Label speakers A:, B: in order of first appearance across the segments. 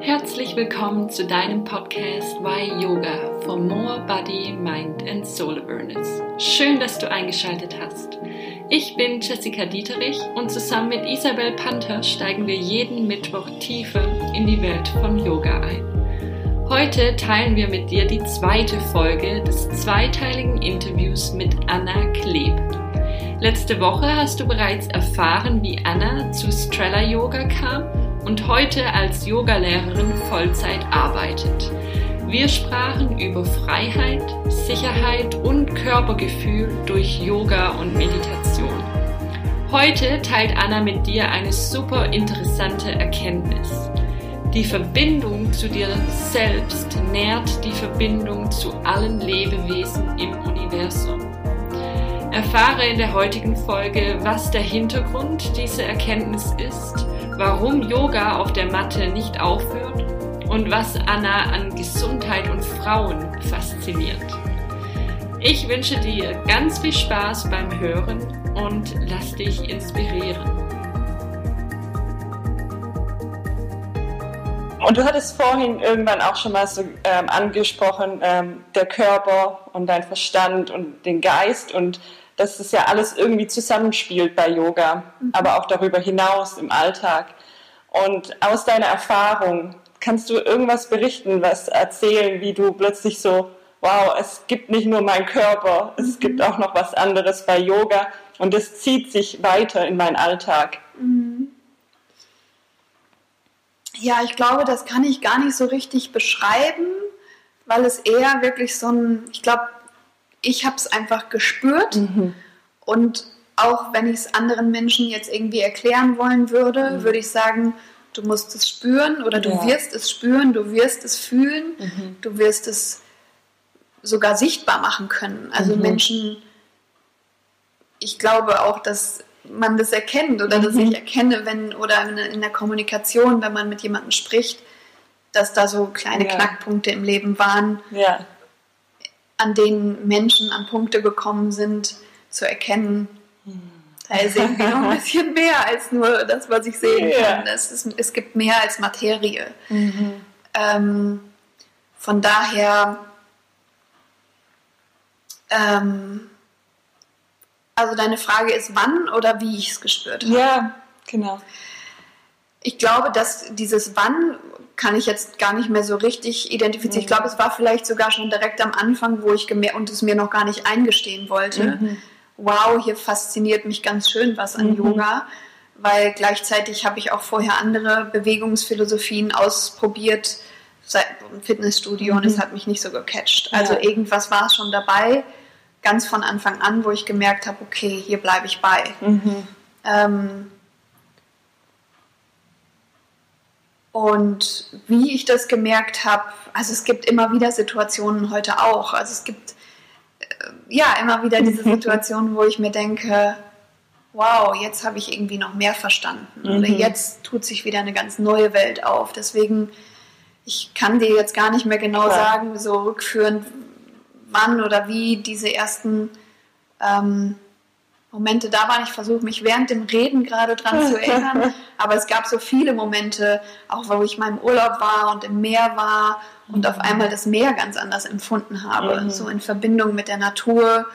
A: Herzlich willkommen zu deinem Podcast Why Yoga for More Body, Mind and Soul Awareness. Schön, dass du eingeschaltet hast. Ich bin Jessica Dieterich und zusammen mit Isabel Panther steigen wir jeden Mittwoch tiefer in die Welt von Yoga ein. Heute teilen wir mit dir die zweite Folge des zweiteiligen Interviews mit Anna Kleb. Letzte Woche hast du bereits erfahren, wie Anna zu Strella Yoga kam und heute als Yogalehrerin Vollzeit arbeitet. Wir sprachen über Freiheit, Sicherheit und Körpergefühl durch Yoga und Meditation. Heute teilt Anna mit dir eine super interessante Erkenntnis. Die Verbindung zu dir selbst nährt die Verbindung zu allen Lebewesen im Universum. Erfahre in der heutigen Folge, was der Hintergrund dieser Erkenntnis ist, warum Yoga auf der Matte nicht aufhört und was Anna an Gesundheit und Frauen fasziniert. Ich wünsche dir ganz viel Spaß beim Hören und lass dich inspirieren.
B: Und du hattest vorhin irgendwann auch schon mal so ähm, angesprochen, ähm, der Körper und dein Verstand und den Geist und dass das ja alles irgendwie zusammenspielt bei Yoga, mhm. aber auch darüber hinaus im Alltag. Und aus deiner Erfahrung, kannst du irgendwas berichten, was erzählen, wie du plötzlich so, wow, es gibt nicht nur meinen Körper, es mhm. gibt auch noch was anderes bei Yoga und es zieht sich weiter in meinen Alltag. Mhm.
C: Ja, ich glaube, das kann ich gar nicht so richtig beschreiben, weil es eher wirklich so ein, ich glaube, ich habe es einfach gespürt mhm. und auch wenn ich es anderen Menschen jetzt irgendwie erklären wollen würde, mhm. würde ich sagen, du musst es spüren oder du ja. wirst es spüren, du wirst es fühlen, mhm. du wirst es sogar sichtbar machen können. Also mhm. Menschen, ich glaube auch, dass man das erkennt oder dass ich mhm. erkenne, wenn oder in der Kommunikation, wenn man mit jemandem spricht, dass da so kleine ja. Knackpunkte im Leben waren. Ja an denen Menschen an Punkte gekommen sind, zu erkennen, da sehen wir noch ein bisschen mehr als nur das, was ich sehen kann. Es, ist, es gibt mehr als Materie. Mhm. Ähm, von daher, ähm, also deine Frage ist, wann oder wie ich es gespürt habe?
B: Ja, genau.
C: Ich glaube, dass dieses Wann kann ich jetzt gar nicht mehr so richtig identifizieren. Mhm. Ich glaube, es war vielleicht sogar schon direkt am Anfang, wo ich gemerkt und es mir noch gar nicht eingestehen wollte. Mhm. Wow, hier fasziniert mich ganz schön was an mhm. Yoga, weil gleichzeitig habe ich auch vorher andere Bewegungsphilosophien ausprobiert, im Fitnessstudio und es mhm. hat mich nicht so gecatcht. Also ja. irgendwas war schon dabei, ganz von Anfang an, wo ich gemerkt habe, okay, hier bleibe ich bei. Mhm. Ähm, Und wie ich das gemerkt habe, also es gibt immer wieder Situationen heute auch. Also es gibt äh, ja immer wieder diese Situationen, wo ich mir denke, wow, jetzt habe ich irgendwie noch mehr verstanden. Mhm. Oder jetzt tut sich wieder eine ganz neue Welt auf. Deswegen, ich kann dir jetzt gar nicht mehr genau Klar. sagen, so rückführend, wann oder wie diese ersten ähm, Momente da waren. Ich versuche mich während dem Reden gerade dran zu erinnern. Aber es gab so viele Momente, auch wo ich mal im Urlaub war und im Meer war und auf einmal das Meer ganz anders empfunden habe. Mhm. So in Verbindung mit der Natur.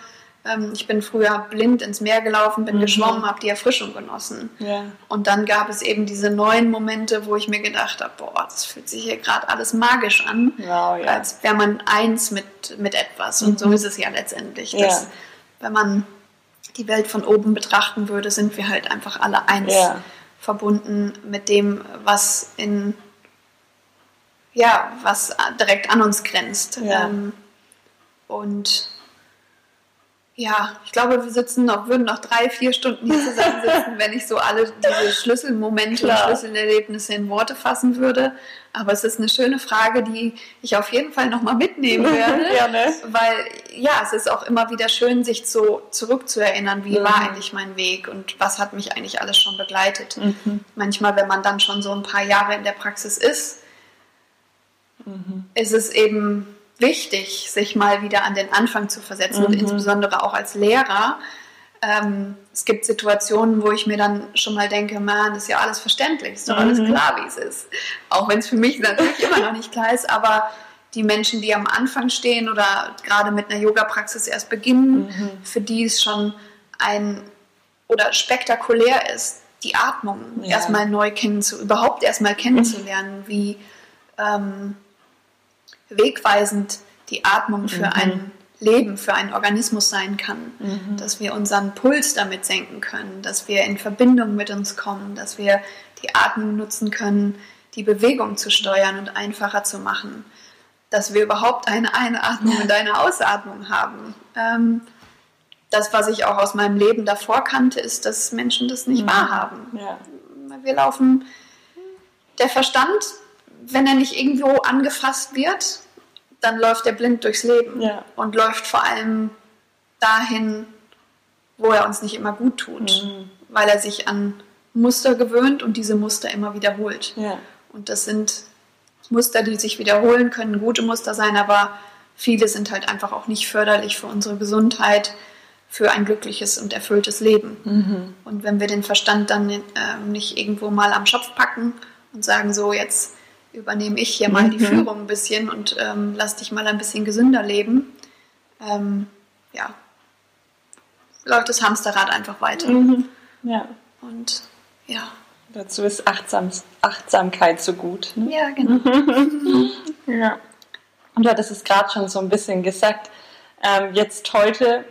C: Ähm, ich bin früher blind ins Meer gelaufen, bin mhm. geschwommen, habe die Erfrischung genossen. Ja. Und dann gab es eben diese neuen Momente, wo ich mir gedacht habe, boah, das fühlt sich hier gerade alles magisch an, wow, ja. als wäre man eins mit, mit etwas. Und mhm. so ist es ja letztendlich. Dass, wenn man die Welt von oben betrachten würde, sind wir halt einfach alle eins ja. verbunden mit dem, was in ja, was direkt an uns grenzt. Ja. Ähm, und ja, ich glaube, wir sitzen noch, würden noch drei, vier Stunden hier zusammensitzen, wenn ich so alle diese Schlüsselmomente Klar. und Schlüsselerlebnisse in Worte fassen würde. Aber es ist eine schöne Frage, die ich auf jeden Fall nochmal mitnehmen werde. Gerne. Weil ja, es ist auch immer wieder schön, sich so zurückzuerinnern, wie mhm. war eigentlich mein Weg und was hat mich eigentlich alles schon begleitet. Mhm. Manchmal, wenn man dann schon so ein paar Jahre in der Praxis ist, mhm. ist es eben wichtig, sich mal wieder an den Anfang zu versetzen mhm. und insbesondere auch als Lehrer ähm, es gibt Situationen, wo ich mir dann schon mal denke, man, das ist ja alles verständlich, ist doch alles
B: Mhm.
C: klar, wie es ist. Auch wenn es für mich natürlich immer noch nicht klar ist, aber die Menschen, die am Anfang stehen oder gerade mit einer Yoga-Praxis erst beginnen,
B: Mhm.
C: für die es schon ein oder spektakulär ist, die Atmung
B: Ja.
C: erstmal neu kennenzu, überhaupt erstmal kennenzulernen, wie ähm, wegweisend die Atmung für
B: Mhm.
C: ein Leben, für einen Organismus sein kann,
B: Mhm.
C: dass wir unseren Puls damit senken können, dass wir in Verbindung mit uns kommen, dass wir die Atmung nutzen können, die Bewegung zu steuern und einfacher zu machen, dass wir überhaupt eine Einatmung und eine Ausatmung haben. Ähm, das, was ich auch aus meinem Leben davor kannte, ist, dass Menschen das nicht
B: Mhm.
C: wahrhaben.
B: Ja.
C: Wir laufen, der Verstand, wenn er nicht irgendwo angefasst wird, dann läuft er blind durchs Leben
B: Ja.
C: und läuft vor allem dahin, wo er uns nicht immer gut tut,
B: Mhm.
C: weil er sich an Muster gewöhnt und diese Muster immer wiederholt.
B: Ja.
C: Und das sind Muster, die sich wiederholen, können gute Muster sein, aber viele sind halt einfach auch nicht förderlich für unsere Gesundheit, für ein glückliches und erfülltes Leben.
B: Mhm.
C: Und wenn wir den Verstand dann ähm, nicht irgendwo mal am Schopf packen und sagen, so jetzt übernehme ich hier mal die
B: Mhm.
C: Führung ein bisschen und ähm, lass dich mal ein bisschen gesünder leben, ähm, ja, läuft das Hamsterrad einfach weiter.
B: Mhm. Ja.
C: Und ja,
B: Dazu ist Achtsam Achtsamkeit so gut. Ne?
C: ja, genau.
B: Ja. Und du hattest es gerade schon so ein bisschen gesagt. Ähm, jetzt heute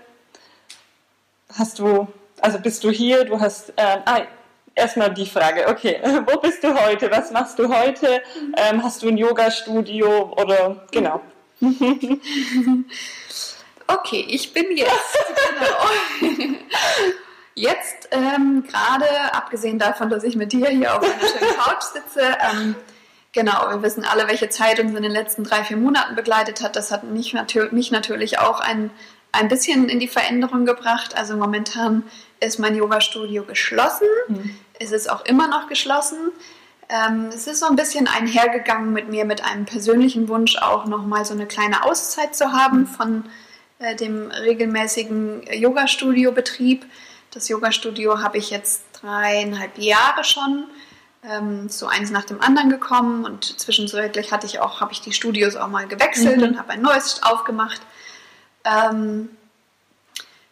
B: hast du, also bist du hier, du hast, ähm, ah, erstmal die Frage, okay, wo bist du heute? Was machst du heute? Ähm, hast du ein Yoga-Studio oder, genau.
C: Okay, ich bin jetzt. genau. Jetzt ähm, gerade, abgesehen davon, dass ich mit dir hier auf einer schönen Couch sitze, ähm, genau, wir wissen alle, welche Zeit uns in den letzten drei, vier Monaten begleitet hat. Das hat mich, natür mich natürlich auch ein, ein bisschen in die Veränderung gebracht. Also momentan ist mein Yoga-Studio geschlossen. Es ist auch immer noch geschlossen. Ähm, es ist so ein bisschen einhergegangen mit mir, mit einem persönlichen Wunsch auch nochmal so eine kleine Auszeit zu haben von äh, dem regelmäßigen Yoga-Studio-Betrieb. Das Yoga-Studio habe ich jetzt dreieinhalb Jahre schon, ähm, so eins nach dem anderen gekommen und zwischenzeitlich hatte ich auch, habe ich die Studios auch mal gewechselt
B: Mhm.
C: und habe ein neues aufgemacht. Ähm,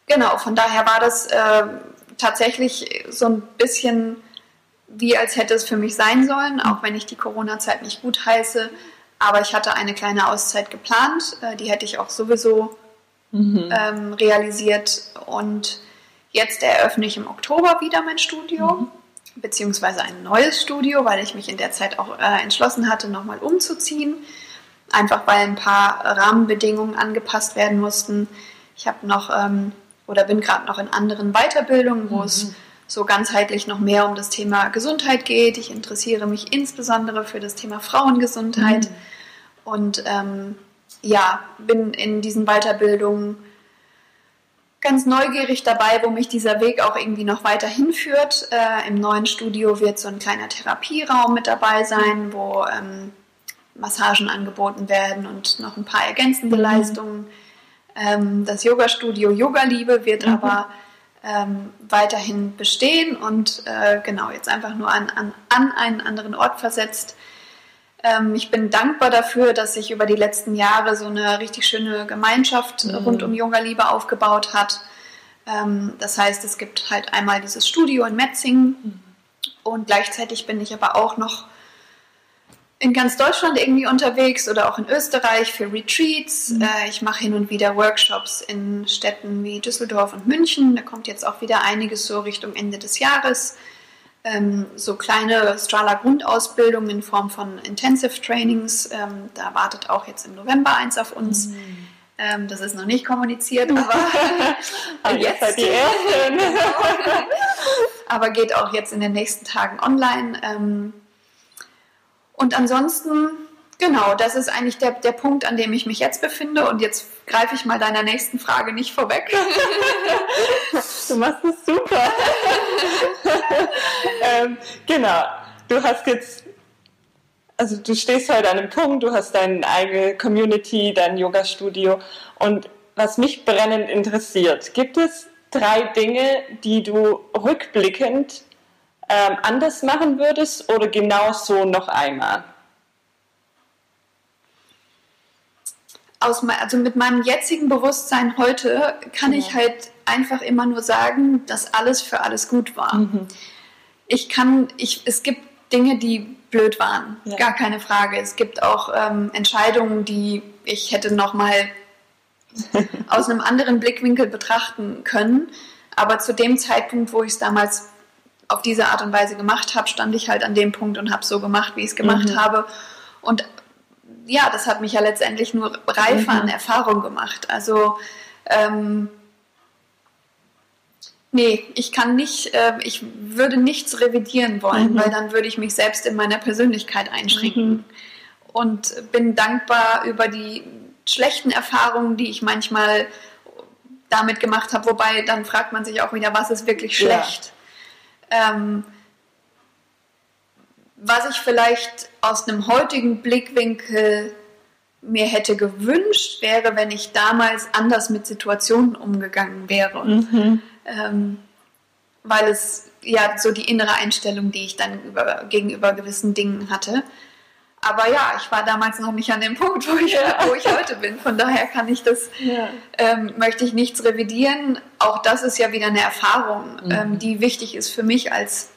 C: genau, von daher war das äh, tatsächlich so ein bisschen wie als hätte es für mich sein sollen, auch wenn ich die Corona-Zeit nicht gut heiße. Aber ich hatte eine kleine Auszeit geplant, äh, die hätte ich auch sowieso ähm, realisiert. Und jetzt eröffne ich im Oktober wieder mein Studio, beziehungsweise ein neues Studio, weil ich mich in der Zeit auch äh, entschlossen hatte, nochmal umzuziehen. Einfach weil ein paar Rahmenbedingungen angepasst werden mussten. Ich habe noch ähm, oder bin gerade noch in anderen Weiterbildungen, wo es so ganzheitlich noch mehr um das Thema Gesundheit geht. Ich interessiere mich insbesondere für das Thema Frauengesundheit und ähm, ja, bin in diesen Weiterbildungen ganz neugierig dabei, wo mich dieser Weg auch irgendwie noch weiter hinführt. Äh, Im neuen Studio wird so ein kleiner Therapieraum mit dabei sein, wo ähm, Massagen angeboten werden und noch ein paar ergänzende Leistungen. Ähm, das Yoga-Studio Yoga Liebe wird aber ähm, weiterhin bestehen und äh, genau jetzt einfach nur an, an, an einen anderen Ort versetzt. Ähm, ich bin dankbar dafür, dass sich über die letzten Jahre so eine richtig schöne Gemeinschaft
B: Mhm.
C: rund um Yoga Liebe aufgebaut hat. Ähm, das heißt, es gibt halt einmal dieses Studio in Metzingen und gleichzeitig bin ich aber auch noch in ganz Deutschland irgendwie unterwegs oder auch in Österreich für Retreats. Äh, ich mache hin und wieder Workshops in Städten wie Düsseldorf und München. Da kommt jetzt auch wieder einiges so Richtung Ende des Jahres. Ähm, so kleine Strahler-Grundausbildungen in Form von Intensive Trainings. Ähm, da wartet auch jetzt im November eins auf uns. Ähm, das ist noch nicht kommuniziert, aber
B: Aber jetzt seid ihr Ersten.
C: aber geht auch jetzt in den nächsten Tagen online. Und ansonsten, genau, das ist eigentlich der, der Punkt, an dem ich mich jetzt befinde. Und jetzt greife ich mal deiner nächsten Frage nicht vorweg.
B: Du machst es super. ähm, genau. Du hast jetzt, also du stehst heute an einem Punkt, du hast deine eigene Community, dein Yoga-Studio. Und was mich brennend interessiert, gibt es drei Dinge, die du rückblickend ähm, anders machen würdest oder genau so noch einmal?
C: Aus, also mit meinem jetzigen Bewusstsein heute kann ja. ich halt einfach immer nur sagen, dass alles für alles gut war. Mhm. Ich kann, ich, es gibt Dinge, die blöd waren, ja. gar keine Frage. Es gibt auch ähm, Entscheidungen, die ich hätte noch mal aus einem anderen Blickwinkel betrachten können. Aber zu dem Zeitpunkt, wo ich es damals auf diese Art und Weise gemacht habe, stand ich halt an dem Punkt und habe so gemacht, wie ich es gemacht mhm. habe. Und ja, das hat mich ja letztendlich nur reifer mhm. an Erfahrung gemacht. Also ähm, nee, ich kann nicht, äh, ich würde nichts revidieren wollen, mhm. weil dann würde ich mich selbst in meiner Persönlichkeit einschränken. Mhm. Und bin dankbar über die schlechten Erfahrungen, die ich manchmal damit gemacht habe. Wobei dann fragt man sich auch wieder, was ist wirklich schlecht? Ja. Ähm, was ich vielleicht aus einem heutigen Blickwinkel mir hätte gewünscht, wäre, wenn ich damals anders mit Situationen umgegangen wäre. Mhm. Ähm, weil es ja so die innere Einstellung, die ich dann über, gegenüber gewissen Dingen hatte. Aber ja, ich war damals noch nicht an dem Punkt, wo ich, ja. wo ich heute bin. Von daher kann ich das, ja. ähm, möchte ich nichts revidieren. Auch das ist ja wieder eine Erfahrung, mhm. ähm, die wichtig ist für mich als,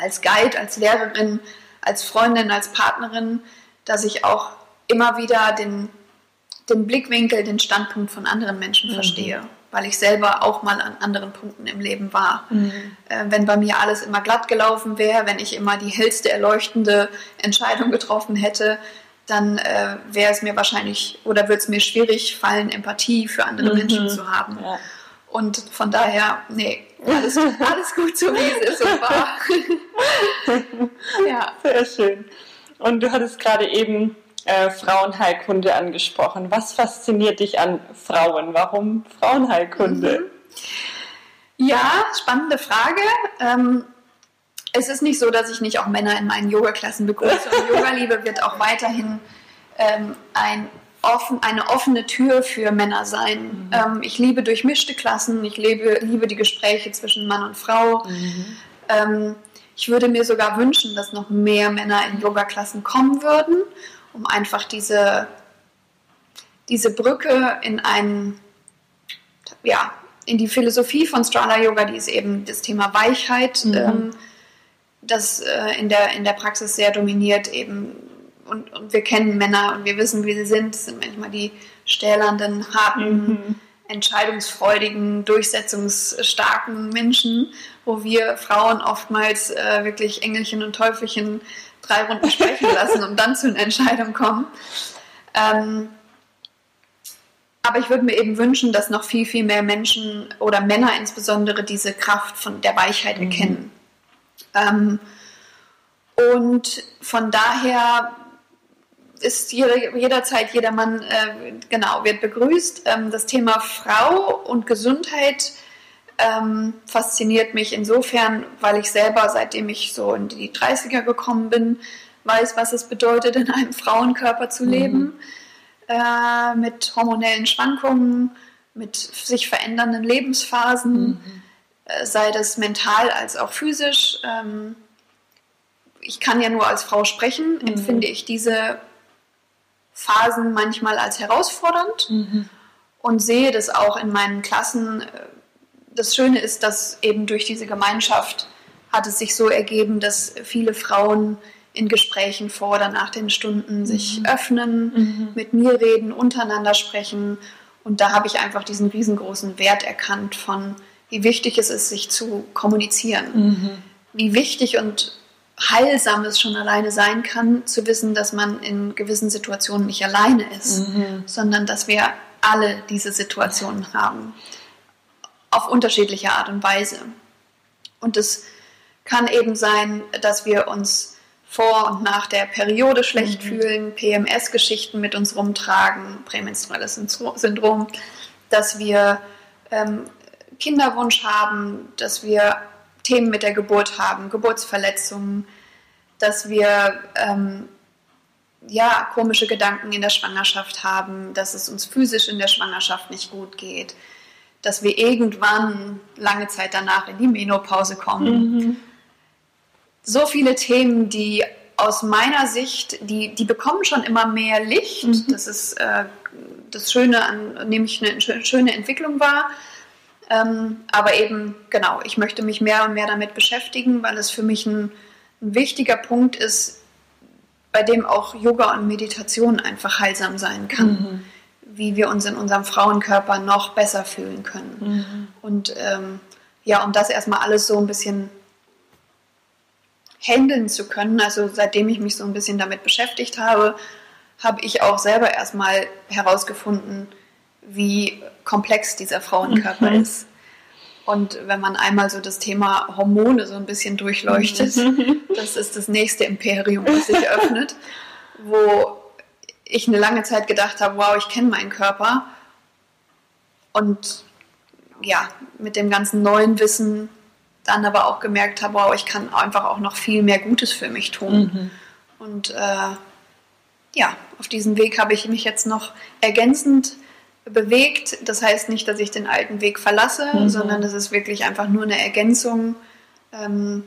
C: als Guide, als Lehrerin, als Freundin, als Partnerin, dass ich auch immer wieder den, den Blickwinkel, den Standpunkt von anderen Menschen mhm. verstehe weil ich selber auch mal an anderen Punkten im Leben war. Mhm. Äh, wenn bei mir alles immer glatt gelaufen wäre, wenn ich immer die hellste, erleuchtende Entscheidung getroffen hätte, dann äh, wäre es mir wahrscheinlich oder würde es mir schwierig fallen, Empathie für andere mhm. Menschen zu haben. Ja. Und von daher, nee, alles, alles gut so wie es ist und war.
B: ja. Sehr schön. Und du hattest gerade eben äh, Frauenheilkunde angesprochen. Was fasziniert dich an Frauen? Warum Frauenheilkunde?
C: Mhm. Ja, spannende Frage. Ähm, es ist nicht so, dass ich nicht auch Männer in meinen Yoga-Klassen begrüße. Und Yoga-Liebe wird auch weiterhin ähm, ein offen, eine offene Tür für Männer sein. Mhm. Ähm, ich liebe durchmischte Klassen, ich liebe, liebe die Gespräche zwischen Mann und Frau. Mhm. Ähm, ich würde mir sogar wünschen, dass noch mehr Männer in Yoga-Klassen kommen würden um einfach diese, diese Brücke in einen, ja, in die Philosophie von Strala Yoga, die ist eben das Thema Weichheit, mhm. ähm, das äh, in, der, in der Praxis sehr dominiert eben. Und, und wir kennen Männer und wir wissen, wie sie sind. Das sind manchmal die stählernden, harten, mhm. entscheidungsfreudigen, durchsetzungsstarken Menschen, wo wir Frauen oftmals äh, wirklich Engelchen und Teufelchen drei Runden sprechen lassen und dann zu einer Entscheidung kommen. Ähm, aber ich würde mir eben wünschen, dass noch viel, viel mehr Menschen oder Männer insbesondere diese Kraft von der Weichheit mhm. erkennen. Ähm, und von daher ist jeder, jederzeit jeder Mann, äh, genau, wird begrüßt. Ähm, das Thema Frau und Gesundheit ähm, fasziniert mich insofern, weil ich selber, seitdem ich so in die 30er gekommen bin, weiß, was es bedeutet, in einem Frauenkörper zu leben, mhm. äh, mit hormonellen Schwankungen, mit sich verändernden Lebensphasen, mhm. äh, sei das mental als auch physisch. Ähm, ich kann ja nur als Frau sprechen, mhm. empfinde ich diese Phasen manchmal als herausfordernd mhm. und sehe das auch in meinen Klassen. Das Schöne ist, dass eben durch diese Gemeinschaft hat es sich so ergeben, dass viele Frauen in Gesprächen vor oder nach den Stunden mhm. sich öffnen, mhm. mit mir reden, untereinander sprechen. Und da habe ich einfach diesen riesengroßen Wert erkannt von, wie wichtig es ist, sich zu kommunizieren. Mhm. Wie wichtig und heilsam es schon alleine sein kann, zu wissen, dass man in gewissen Situationen nicht alleine ist, mhm. sondern dass wir alle diese Situationen haben auf unterschiedliche Art und Weise. Und es kann eben sein, dass wir uns vor und nach der Periode schlecht mhm. fühlen, PMS-Geschichten mit uns rumtragen, prämenstruelles Syndrom, dass wir ähm, Kinderwunsch haben, dass wir Themen mit der Geburt haben, Geburtsverletzungen, dass wir ähm, ja, komische Gedanken in der Schwangerschaft haben, dass es uns physisch in der Schwangerschaft nicht gut geht, dass wir irgendwann lange Zeit danach in die Menopause kommen.
B: Mhm.
C: So viele Themen, die aus meiner Sicht, die, die bekommen schon immer mehr Licht.
B: Mhm.
C: Das ist äh, das Schöne an, nehme ich eine schöne Entwicklung wahr. Ähm, aber eben, genau, ich möchte mich mehr und mehr damit beschäftigen, weil es für mich ein, ein wichtiger Punkt ist, bei dem auch Yoga und Meditation einfach heilsam sein kann.
B: Mhm.
C: Wie wir uns in unserem Frauenkörper noch besser fühlen können.
B: Mhm.
C: Und ähm, ja, um das erstmal alles so ein bisschen handeln zu können, also seitdem ich mich so ein bisschen damit beschäftigt habe, habe ich auch selber erstmal herausgefunden, wie komplex dieser Frauenkörper
B: Mhm.
C: ist. Und wenn man einmal so das Thema Hormone so ein bisschen durchleuchtet, das ist das nächste Imperium, das sich öffnet, wo ich eine lange Zeit gedacht habe, wow, ich kenne meinen Körper. Und ja, mit dem ganzen neuen Wissen dann aber auch gemerkt habe, wow, ich kann einfach auch noch viel mehr Gutes für mich tun.
B: Mhm.
C: Und äh, ja, auf diesem Weg habe ich mich jetzt noch ergänzend bewegt. Das heißt nicht, dass ich den alten Weg verlasse,
B: Mhm.
C: sondern es ist wirklich einfach nur eine Ergänzung. Ähm,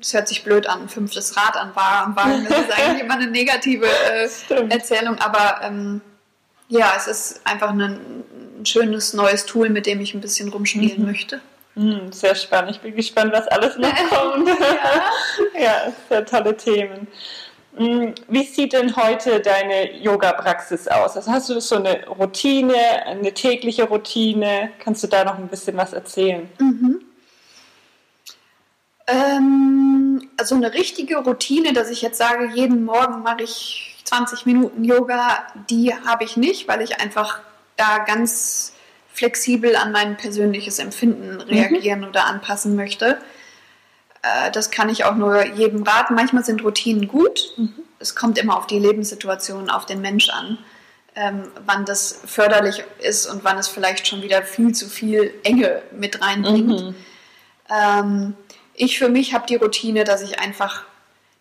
C: es hört sich blöd an, fünftes Rad an am Wagen, das ist eigentlich immer eine negative äh. Erzählung, aber ähm, ja, es ist einfach ein, ein schönes neues Tool, mit dem ich ein bisschen rumspielen
B: Mhm.
C: möchte.
B: Mhm, Sehr spannend. Ich bin gespannt, was alles noch kommt. ja, sehr tolle Themen. Mhm, Wie sieht denn heute deine Yoga-Praxis aus? Also hast du so eine Routine, eine tägliche Routine? Kannst du da noch ein bisschen was erzählen?
C: Mhm. Ähm, also eine richtige Routine, dass ich jetzt sage, jeden Morgen mache ich 20 Minuten Yoga, die habe ich nicht, weil ich einfach da ganz flexibel an mein persönliches Empfinden reagieren oder anpassen möchte. Äh, das kann ich auch nur jedem raten. Manchmal sind Routinen gut. Es kommt immer auf die Lebenssituation, auf den Mensch an, ähm, wann das förderlich ist und wann es vielleicht schon wieder viel zu viel Enge mit reinbringt.
B: Mhm.
C: Ähm, ich für mich habe die Routine, dass ich einfach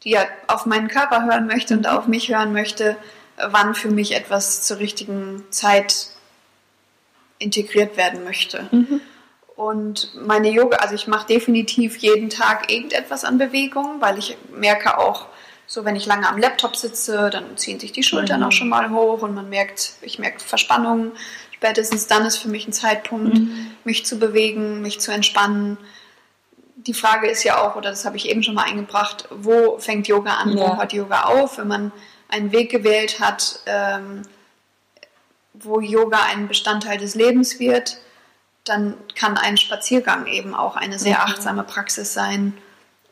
C: die ja auf meinen Körper hören möchte und auf mich hören möchte, wann für mich etwas zur richtigen Zeit integriert werden möchte.
B: Mhm.
C: Und meine Yoga, also ich mache definitiv jeden Tag irgendetwas an Bewegung, weil ich merke auch, so wenn ich lange am Laptop sitze, dann ziehen sich die Schultern
B: Mhm.
C: auch schon mal hoch und man merkt, ich merke Verspannungen. Spätestens dann ist für mich ein Zeitpunkt,
B: Mhm.
C: mich zu bewegen, mich zu entspannen. Die Frage ist ja auch, oder das habe ich eben schon mal eingebracht, wo fängt Yoga an,
B: Ja.
C: wo hört Yoga auf? Wenn man einen Weg gewählt hat, ähm, wo Yoga ein Bestandteil des Lebens wird, dann kann ein Spaziergang eben auch eine sehr achtsame Praxis sein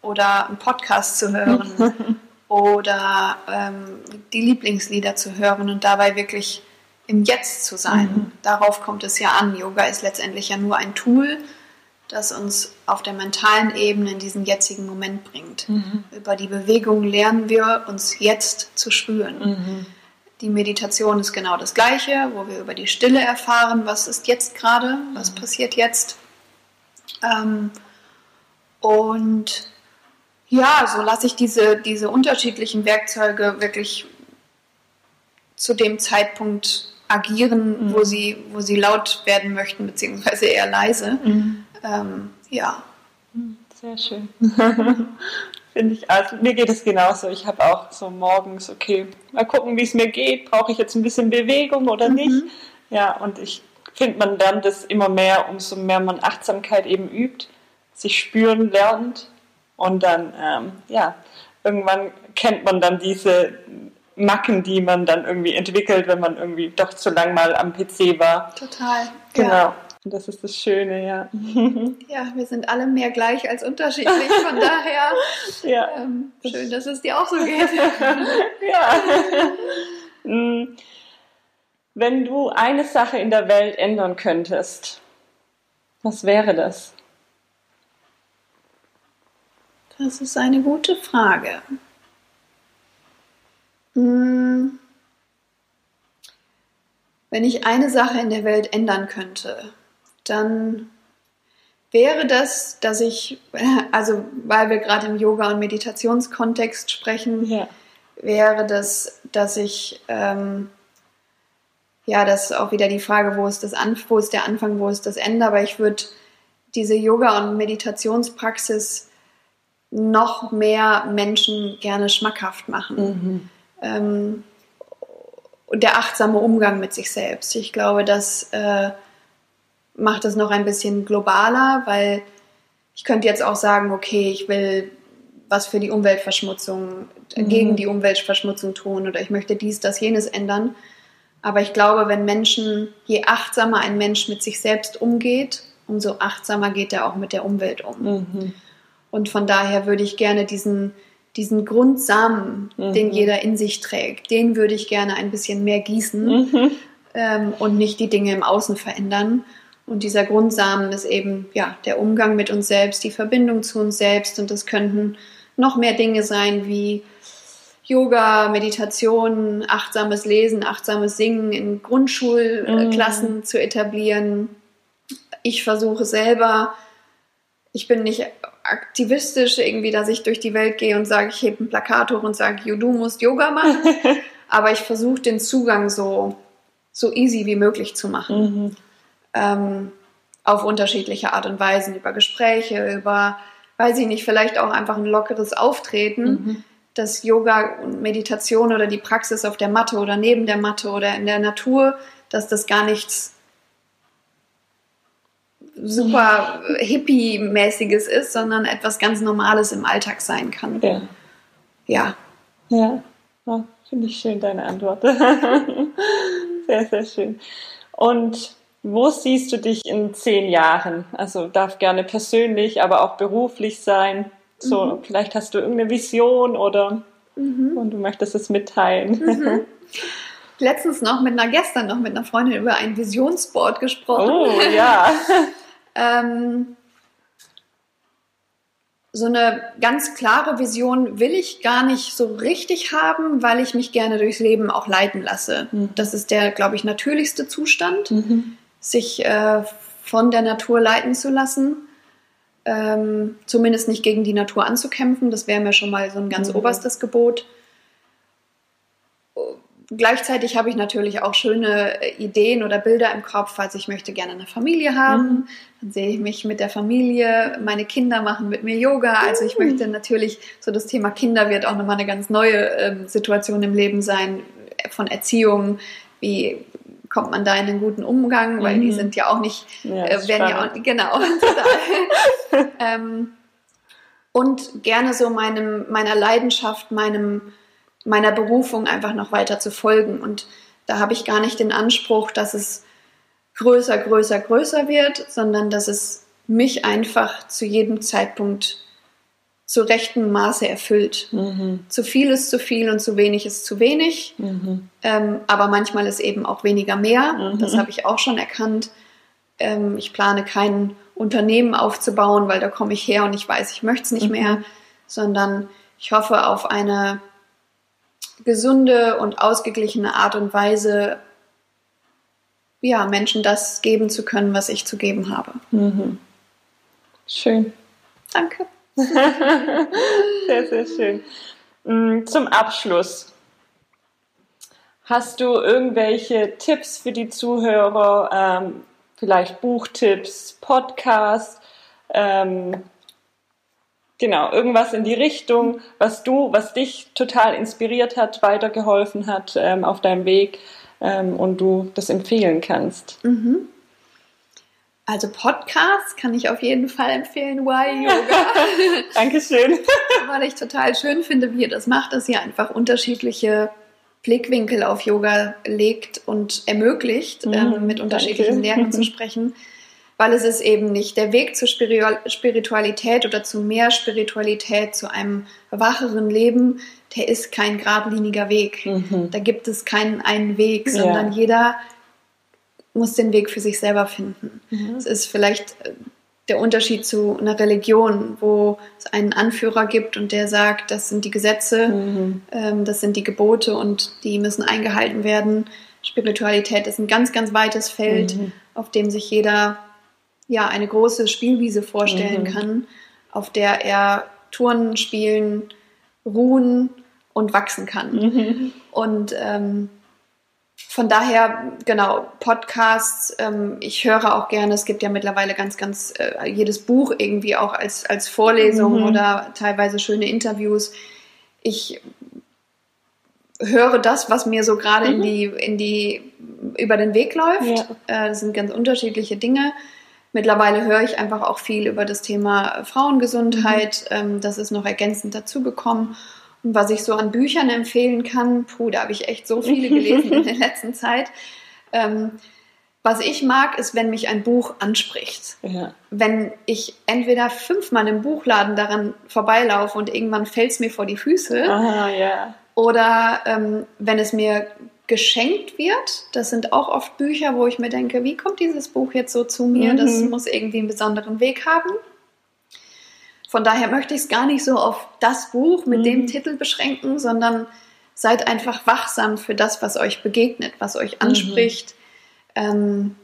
C: oder einen Podcast zu hören oder ähm, die Lieblingslieder zu hören und dabei wirklich im Jetzt zu sein.
B: Mhm.
C: Darauf kommt es ja an. Yoga ist letztendlich ja nur ein Tool, das uns auf der mentalen Ebene in diesen jetzigen Moment bringt.
B: Mhm.
C: Über die Bewegung lernen wir uns jetzt zu spüren.
B: Mhm.
C: Die Meditation ist genau das Gleiche, wo wir über die Stille erfahren, was ist jetzt gerade, was passiert jetzt. Ähm, und ja, so lasse ich diese, diese unterschiedlichen Werkzeuge wirklich zu dem Zeitpunkt agieren,
B: Mhm.
C: wo, sie, wo sie laut werden möchten, beziehungsweise eher leise.
B: Mhm.
C: Ähm, ja.
B: Sehr schön. Finde ich, also mir geht es genauso. Ich habe auch so morgens, okay, mal gucken, wie es mir geht. Brauche ich jetzt ein bisschen Bewegung oder
C: Mhm.
B: nicht? Ja, und ich finde, man lernt das immer mehr, umso mehr man Achtsamkeit eben übt, sich spüren lernt und dann, ähm, ja, irgendwann kennt man dann diese Macken, die man dann irgendwie entwickelt, wenn man irgendwie doch zu lang mal am PC war.
C: Total.
B: Genau.
C: Ja.
B: Und das ist das Schöne, ja.
C: ja, wir sind alle mehr gleich als unterschiedlich, von daher
B: ja.
C: ähm, schön, dass es dir auch so geht.
B: ja. Mm. Wenn du eine Sache in der Welt ändern könntest, was wäre das?
C: Das ist eine gute Frage. Hm. Wenn ich eine Sache in der Welt ändern könnte, dann wäre das, dass ich, also weil wir gerade im Yoga- und Meditationskontext sprechen,
B: Ja.
C: wäre das, dass ich ähm, ja, das ist auch wieder die Frage, wo ist, das An wo ist der Anfang, wo ist das Ende. Aber ich würde diese Yoga- und Meditationspraxis noch mehr Menschen gerne schmackhaft machen.
B: Mhm.
C: Ähm, und der achtsame Umgang mit sich selbst. Ich glaube, das äh, macht es noch ein bisschen globaler, weil ich könnte jetzt auch sagen, okay, ich will was für die Umweltverschmutzung,
B: Mhm.
C: gegen die Umweltverschmutzung tun oder ich möchte dies, das, jenes ändern. Aber ich glaube, wenn Menschen, je achtsamer ein Mensch mit sich selbst umgeht, umso achtsamer geht er auch mit der Umwelt um.
B: Mhm.
C: Und von daher würde ich gerne diesen, diesen Grundsamen,
B: Mhm.
C: den jeder in sich trägt, den würde ich gerne ein bisschen mehr gießen
B: Mhm.
C: ähm, und nicht die Dinge im Außen verändern. Und dieser Grundsamen ist eben ja der Umgang mit uns selbst, die Verbindung zu uns selbst. Und das könnten noch mehr Dinge sein wie Yoga, Meditation, achtsames Lesen, achtsames Singen in Grundschulklassen zu etablieren. Ich versuche selber, ich bin nicht aktivistisch irgendwie, dass ich durch die Welt gehe und sage, ich hebe ein Plakat hoch und sage, "Jo, du musst Yoga machen. Aber ich versuche den Zugang so, so easy wie möglich zu machen.
B: Mhm.
C: Ähm, auf unterschiedliche Art und Weisen, über Gespräche, über, weiß ich nicht, vielleicht auch einfach ein lockeres Auftreten,
B: Mhm.
C: dass Yoga und Meditation oder die Praxis auf der Matte oder neben der Matte oder in der Natur, dass das gar nichts super hippie-mäßiges ist, sondern etwas ganz Normales im Alltag sein kann.
B: Ja.
C: Ja.
B: Ja, ja finde ich schön, deine Antwort. sehr, sehr schön. Und wo siehst du dich in zehn Jahren? Also darf gerne persönlich, aber auch beruflich sein. So, vielleicht hast du irgendeine Vision oder und du möchtest es mitteilen.
C: Letztens noch mit einer, gestern noch mit einer Freundin über ein Visionsboard gesprochen.
B: Oh ja.
C: Ähm, so eine ganz klare Vision will ich gar nicht so richtig haben, weil ich mich gerne durchs Leben auch leiten lasse.
B: Mhm.
C: Das ist der, glaube ich, natürlichste Zustand,
B: Mhm.
C: Sich äh, von der Natur leiten zu lassen. Ähm, zumindest nicht gegen die Natur anzukämpfen. Das wäre mir schon mal so ein ganz
B: Mhm.
C: oberstes Gebot. Gleichzeitig habe ich natürlich auch schöne äh, Ideen oder Bilder im Kopf. Also ich möchte gerne eine Familie haben.
B: Mhm.
C: Dann sehe ich mich mit der Familie. Meine Kinder machen mit mir Yoga. Also ich
B: Mhm.
C: möchte natürlich, so das Thema Kinder wird auch nochmal eine ganz neue ähm, Situation im Leben sein, äh, von Erziehung. Wie kommt man da in einen guten Umgang? Weil die
B: Mhm.
C: sind ja auch nicht
B: Ja,
C: äh, werden ja auch, genau, ähm, und gerne so meinem, meiner Leidenschaft, meinem, meiner Berufung einfach noch weiter zu folgen. Und da habe ich gar nicht den Anspruch, dass es größer, größer, größer wird, sondern dass es mich einfach zu jedem Zeitpunkt zu rechtem Maße erfüllt.
B: Mhm.
C: Zu viel ist zu viel und zu wenig ist zu wenig.
B: Mhm.
C: Ähm, aber manchmal ist eben auch weniger mehr.
B: Mhm.
C: Das habe ich auch schon erkannt. Ähm, ich plane kein Unternehmen aufzubauen, weil da komme ich her und ich weiß, ich möchte es nicht
B: Mhm.
C: mehr, sondern ich hoffe auf eine gesunde und ausgeglichene Art und Weise, ja, Menschen das geben zu können, was ich zu geben habe.
B: Mhm. Schön.
C: Danke.
B: Sehr, sehr schön. Mm, Zum Abschluss. Hast du irgendwelche Tipps für die Zuhörer? Ähm, vielleicht Buchtipps, Podcasts? Ähm, genau, irgendwas in die Richtung, was du, was dich total inspiriert hat, weitergeholfen hat ähm, auf deinem Weg ähm, und du das empfehlen kannst.
C: Mhm. Also Podcast kann ich auf jeden Fall empfehlen, Why Yoga.
B: Dankeschön.
C: weil ich total schön finde, wie ihr das macht, dass ihr einfach unterschiedliche Blickwinkel auf Yoga legt und ermöglicht,
B: Mhm,
C: ähm, mit
B: danke.
C: unterschiedlichen Lehrern zu sprechen. Weil es ist eben nicht der Weg zur Spiritu- Spiritualität oder zu mehr Spiritualität, zu einem wacheren Leben, der ist kein geradliniger Weg.
B: Mhm.
C: Da gibt es keinen einen Weg,
B: Ja.
C: sondern jeder muss den Weg für sich selber finden.
B: Mhm.
C: Es ist vielleicht äh, der Unterschied zu einer Religion, wo es einen Anführer gibt und der sagt, das sind die Gesetze,
B: Mhm.
C: ähm, das sind die Gebote und die müssen eingehalten werden. Spiritualität ist ein ganz, ganz weites Feld,
B: Mhm.
C: auf dem sich jeder ja eine große Spielwiese vorstellen
B: Mhm.
C: kann, auf der er Turnen spielen, ruhen und wachsen kann.
B: Mhm.
C: Und ähm, von daher, genau, Podcasts, ähm, ich höre auch gerne, es gibt ja mittlerweile ganz, ganz, äh, jedes Buch irgendwie auch als, als Vorlesung mhm. oder teilweise schöne Interviews. Ich höre das, was mir so gerade mhm. in die, in die, über den Weg läuft. Ja. Äh, das sind ganz unterschiedliche Dinge. Mittlerweile höre ich einfach auch viel über das Thema Frauengesundheit. Mhm. Ähm, das ist noch ergänzend dazugekommen. Was ich so an Büchern empfehlen kann, puh, da habe ich echt so viele gelesen in der letzten Zeit. Ähm, was ich mag, ist, wenn mich ein Buch anspricht. Ja. Wenn ich entweder fünfmal im Buchladen daran vorbeilaufe und irgendwann fällt es mir vor die Füße.
B: Aha, ja.
C: Oder ähm, wenn es mir geschenkt wird. Das sind auch oft Bücher, wo ich mir denke, wie kommt dieses Buch jetzt so zu mir? Mhm. Das muss irgendwie einen besonderen Weg haben. Von daher möchte ich es gar nicht so auf das Buch mit mhm. dem Titel beschränken, sondern seid einfach wachsam für das, was euch begegnet, was euch mhm. anspricht. Mhm. Ähm,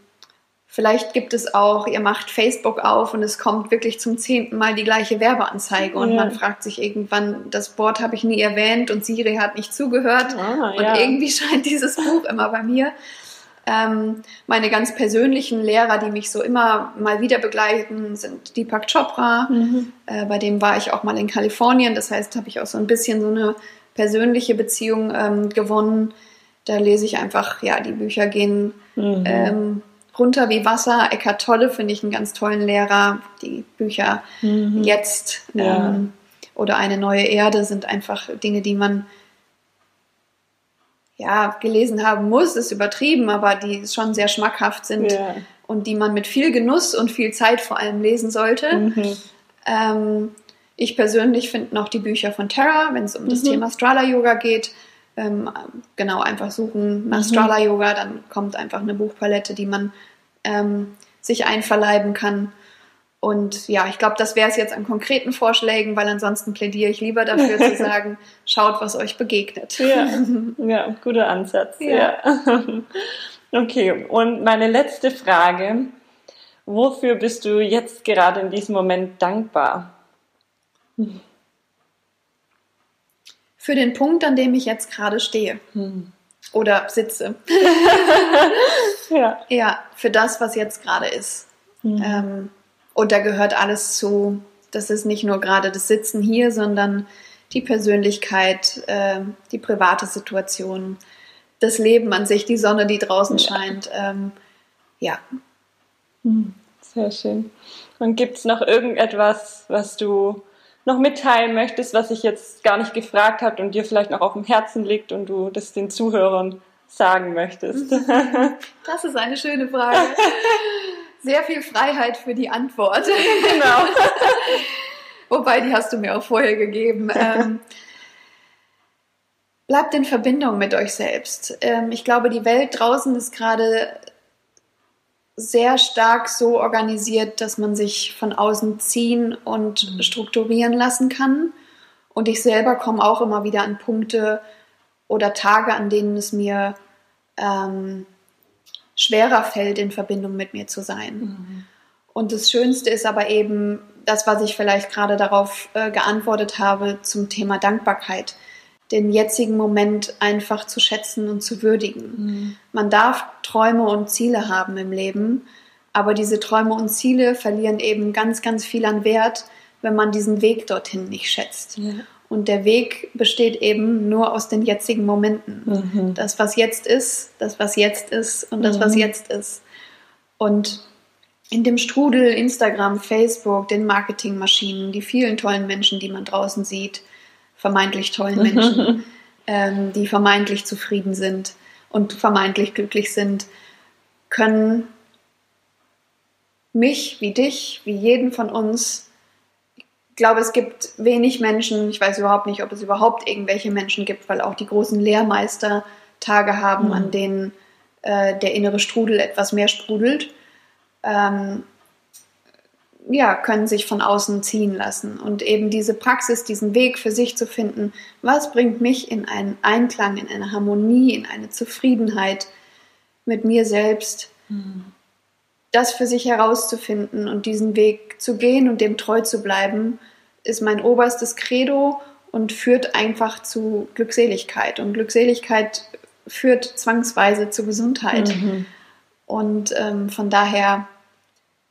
C: vielleicht gibt es auch, ihr macht Facebook auf und es kommt wirklich zum zehnten Mal die gleiche Werbeanzeige und ja. man fragt sich irgendwann, das Wort habe ich nie erwähnt und Siri hat nicht zugehört ah, und ja. irgendwie scheint dieses Buch immer bei mir. Ähm, meine ganz persönlichen Lehrer, die mich so immer mal wieder begleiten, sind Deepak Chopra. Mhm. Äh, bei dem war ich auch mal in Kalifornien. Das heißt, habe ich auch so ein bisschen so eine persönliche Beziehung ähm, gewonnen. Da lese ich einfach, ja, die Bücher gehen mhm. ähm, runter wie Wasser. Eckart Tolle finde ich einen ganz tollen Lehrer. Die Bücher mhm. jetzt ja. Ähm, oder eine neue Erde sind einfach Dinge, die man ja, gelesen haben muss, ist übertrieben, aber die schon sehr schmackhaft sind ja. und die man mit viel Genuss und viel Zeit vor allem lesen sollte. Mhm. Ähm, ich persönlich finde noch die Bücher von Tara, wenn es um mhm. das Thema Strala Yoga geht. Ähm, genau, einfach suchen nach mhm. Strala Yoga, dann kommt einfach eine Buchpalette, die man ähm, sich einverleiben kann. Und ja, ich glaube, das wäre es jetzt an konkreten Vorschlägen, weil ansonsten plädiere ich lieber dafür zu sagen, schaut, was euch begegnet.
B: Ja, ja guter Ansatz. Ja. ja. Okay, und meine letzte Frage. Wofür bist du jetzt gerade in diesem Moment dankbar?
C: Für den Punkt, an dem ich jetzt gerade stehe. Hm. Oder sitze. ja. ja, für das, was jetzt gerade ist. Hm. Ähm, und da gehört alles zu. Das ist nicht nur gerade das Sitzen hier, sondern die Persönlichkeit, äh, die private Situation, das Leben an sich, die Sonne, die draußen scheint. Ähm, ja.
B: Hm, sehr schön. Und gibt es noch irgendetwas, was du noch mitteilen möchtest, was ich jetzt gar nicht gefragt habe und dir vielleicht noch auf dem Herzen liegt und du das den Zuhörern sagen möchtest?
C: Das ist eine schöne Frage. sehr viel Freiheit für die Antwort. Genau. Wobei, die hast du mir auch vorher gegeben. Ähm, bleibt in Verbindung mit euch selbst. Ähm, ich glaube, die Welt draußen ist gerade sehr stark so organisiert, dass man sich von außen ziehen und mhm. strukturieren lassen kann. Und ich selber komme auch immer wieder an Punkte oder Tage, an denen es mir ähm, schwerer fällt, in Verbindung mit mir zu sein. Mhm. Und das Schönste ist aber eben das, was ich vielleicht gerade darauf äh, geantwortet habe zum Thema Dankbarkeit, den jetzigen Moment einfach zu schätzen und zu würdigen. Mhm. Man darf Träume und Ziele haben im Leben, aber diese Träume und Ziele verlieren eben ganz, ganz viel an Wert, wenn man diesen Weg dorthin nicht schätzt. Ja. Und der Weg besteht eben nur aus den jetzigen Momenten. Mhm. Das, was jetzt ist, das, was jetzt ist und das, mhm. was jetzt ist. Und in dem Strudel Instagram, Facebook, den Marketingmaschinen, die vielen tollen Menschen, die man draußen sieht, vermeintlich tollen Menschen, ähm, die vermeintlich zufrieden sind und vermeintlich glücklich sind, können mich wie dich, wie jeden von uns glaube, es gibt wenig Menschen, ich weiß überhaupt nicht, ob es überhaupt irgendwelche Menschen gibt, weil auch die großen Lehrmeister Tage haben, mhm. an denen äh, der innere Strudel etwas mehr sprudelt, ähm, ja, können sich von außen ziehen lassen. Und eben diese Praxis, diesen Weg für sich zu finden, was bringt mich in einen Einklang, in eine Harmonie, in eine Zufriedenheit mit mir selbst, mhm. Das für sich herauszufinden und diesen Weg zu gehen und dem treu zu bleiben, ist mein oberstes Credo und führt einfach zu Glückseligkeit. Und Glückseligkeit führt zwangsweise zu Gesundheit.
B: Mhm.
C: Und ähm, von daher,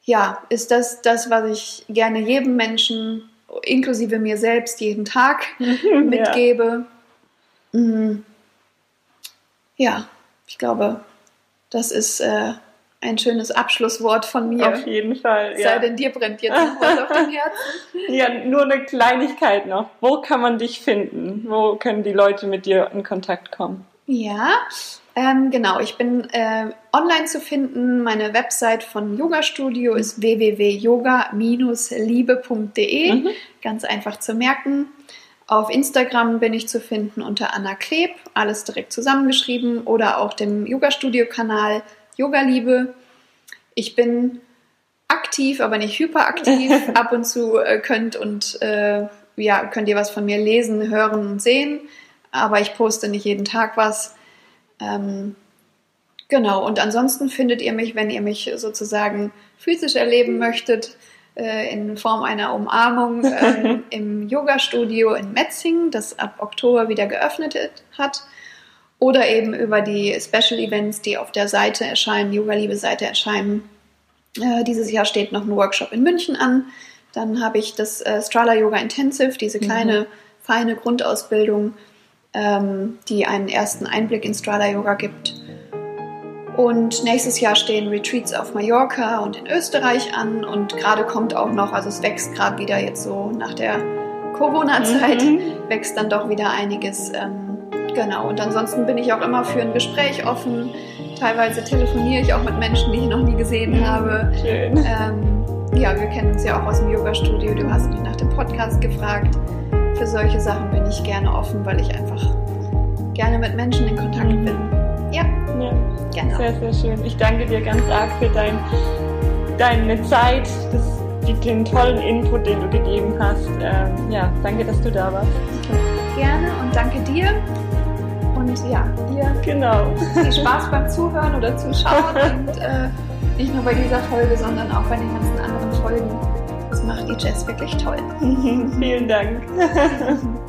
C: ja, ist das das, was ich gerne jedem Menschen, inklusive mir selbst, jeden Tag mitgebe. Mhm. Ja, ich glaube, das ist äh, ein schönes Abschlusswort von mir.
B: Auf jeden Fall.
C: Sei
B: Ja.
C: denn dir brennt jetzt noch was auf dem Herzen.
B: ja, nur eine Kleinigkeit noch. Wo kann man dich finden? Wo können die Leute mit dir in Kontakt kommen?
C: Ja, ähm, genau. Ich bin äh, online zu finden. Meine Website von Yoga Studio ist www.yoga-liebe.de.
B: Mhm.
C: Ganz einfach zu merken. Auf Instagram bin ich zu finden unter Anna Kleb, alles direkt zusammengeschrieben, oder auch dem Yoga Studio Kanal Yoga Liebe. Ich bin aktiv, aber nicht hyperaktiv. Ab und zu äh, könnt und äh, ja, könnt ihr was von mir lesen, hören und sehen. Aber ich poste nicht jeden Tag was. Ähm, genau, und ansonsten findet ihr mich, wenn ihr mich sozusagen physisch erleben möchtet, äh, in Form einer Umarmung ähm, im Yoga-Studio in Metzingen, das ab Oktober wieder geöffnet hat. Oder eben über die Special Events, die auf der Seite erscheinen, Yoga-Liebe-Seite erscheinen. Äh, dieses Jahr steht noch ein Workshop in München an. Dann habe ich das äh, Strala Yoga Intensive, diese kleine, feine Grundausbildung, ähm, die einen ersten Einblick in Strala Yoga gibt. Und nächstes Jahr stehen Retreats auf Mallorca und in Österreich an. Und gerade kommt auch noch, also es wächst gerade wieder jetzt so nach der Corona-Zeit,
B: Mhm.
C: wächst dann doch wieder einiges. Ähm, genau. Und ansonsten bin ich auch immer für ein Gespräch offen. Teilweise telefoniere ich auch mit Menschen, die ich noch nie gesehen habe.
B: Schön.
C: Ähm, ja, wir kennen uns ja auch aus dem Yoga-Studio. Du hast mich nach dem Podcast gefragt. Für solche Sachen bin ich gerne offen, weil ich einfach gerne mit Menschen in Kontakt bin. Ja,
B: Ja,
C: genau.
B: sehr, sehr schön. Ich danke dir ganz arg für dein, deine Zeit, das, den tollen Input, den du gegeben hast. Ähm, ja, danke, dass du da warst.
C: Gerne und danke dir. Und ja, dir
B: Genau.
C: viel Spaß beim Zuhören oder Zuschauen und äh, nicht nur bei dieser Folge, sondern auch bei den ganzen anderen Folgen. Das macht die Jess wirklich toll.
B: Vielen Dank.